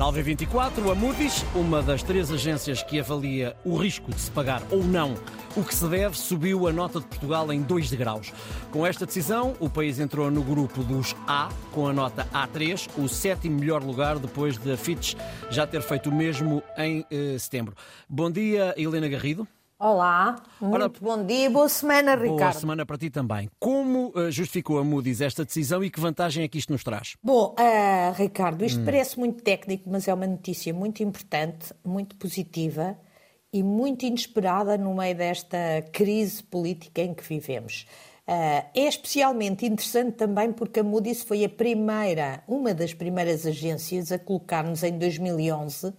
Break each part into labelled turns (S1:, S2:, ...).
S1: Na Alve 24, a Moody's, uma das três agências que avalia o risco de se pagar ou não o que se deve, subiu a nota de Portugal em 2 degraus. Com esta decisão, o país entrou no grupo dos A, com a nota A3, o sétimo melhor lugar depois de a Fitch já ter feito o mesmo em eh, setembro. Bom dia, Helena Garrido.
S2: Olá, muito Ora, bom dia e boa semana, Ricardo.
S1: Boa semana para ti também. Como uh, justificou a Moody's esta decisão e que vantagem é que isto nos traz?
S2: Bom, uh, Ricardo, isto hum. parece muito técnico, mas é uma notícia muito importante, muito positiva e muito inesperada no meio desta crise política em que vivemos. Uh, é especialmente interessante também porque a Moody's foi a primeira, uma das primeiras agências a colocar-nos em 2011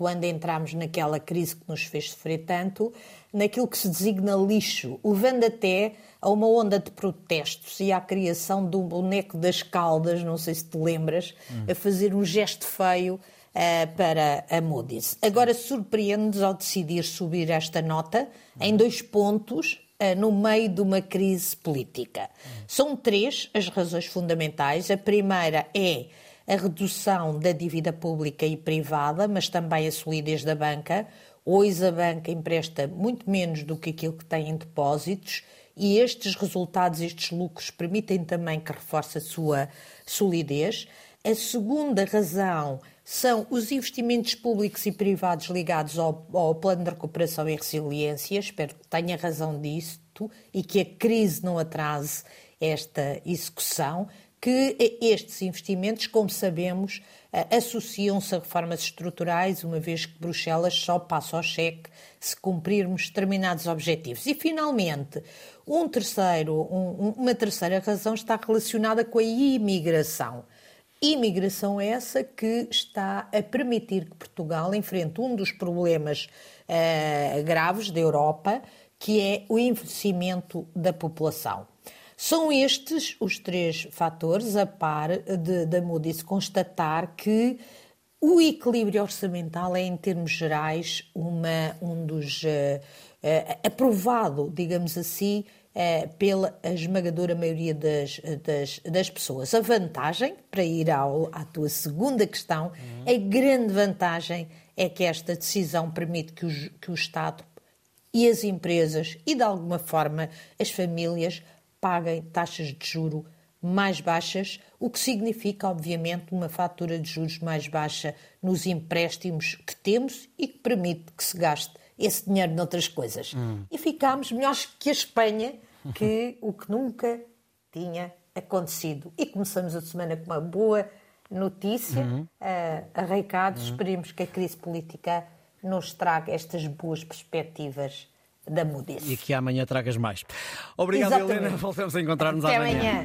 S2: quando entramos naquela crise que nos fez sofrer tanto, naquilo que se designa lixo, levando até a uma onda de protestos e à criação do boneco das caldas, não sei se te lembras, hum. a fazer um gesto feio uh, para a Moody's. Agora surpreende-nos ao decidir subir esta nota hum. em dois pontos uh, no meio de uma crise política. São três as razões fundamentais. A primeira é a redução da dívida pública e privada, mas também a solidez da banca. Hoje a banca empresta muito menos do que aquilo que tem em depósitos e estes resultados, estes lucros, permitem também que reforce a sua solidez. A segunda razão são os investimentos públicos e privados ligados ao, ao, Plano de Recuperação e Resiliência. Espero que tenha razão disto e que a crise não atrase esta execução que estes investimentos, como sabemos, eh, associam-se a reformas estruturais, uma vez que Bruxelas só passa ao cheque se cumprirmos determinados objetivos. E, finalmente, um terceiro, um, uma terceira razão está relacionada com a imigração. Imigração essa que está a permitir que Portugal enfrente um dos problemas uh, graves da Europa, que é o envelhecimento da população. São estes os três fatores, a par de, da Moody's constatar que o equilíbrio orçamental é, em termos gerais, uma, um dos. Uh, uh, aprovado, digamos assim, uh, pela esmagadora maioria das, das, das, pessoas. A vantagem, para ir ao, à tua segunda questão, uhum. a grande vantagem é que esta decisão permite que o, que o Estado e as empresas e, de alguma forma, as famílias paguem taxas de juro mais baixas, o que significa, obviamente, uma fatura de juros mais baixa nos empréstimos que temos e que permite que se gaste esse dinheiro noutras coisas. Hum. E ficámos melhores que a Espanha, que o que nunca tinha acontecido. E começamos a semana com uma boa notícia. Uhum. Uh, uhum. esperemos que a crise política nos traga estas boas perspectivas da Moody's.
S1: E que amanhã tragas mais. Obrigado, Exatamente. Helena. Voltamos a encontrar-nos amanhã. amanhã.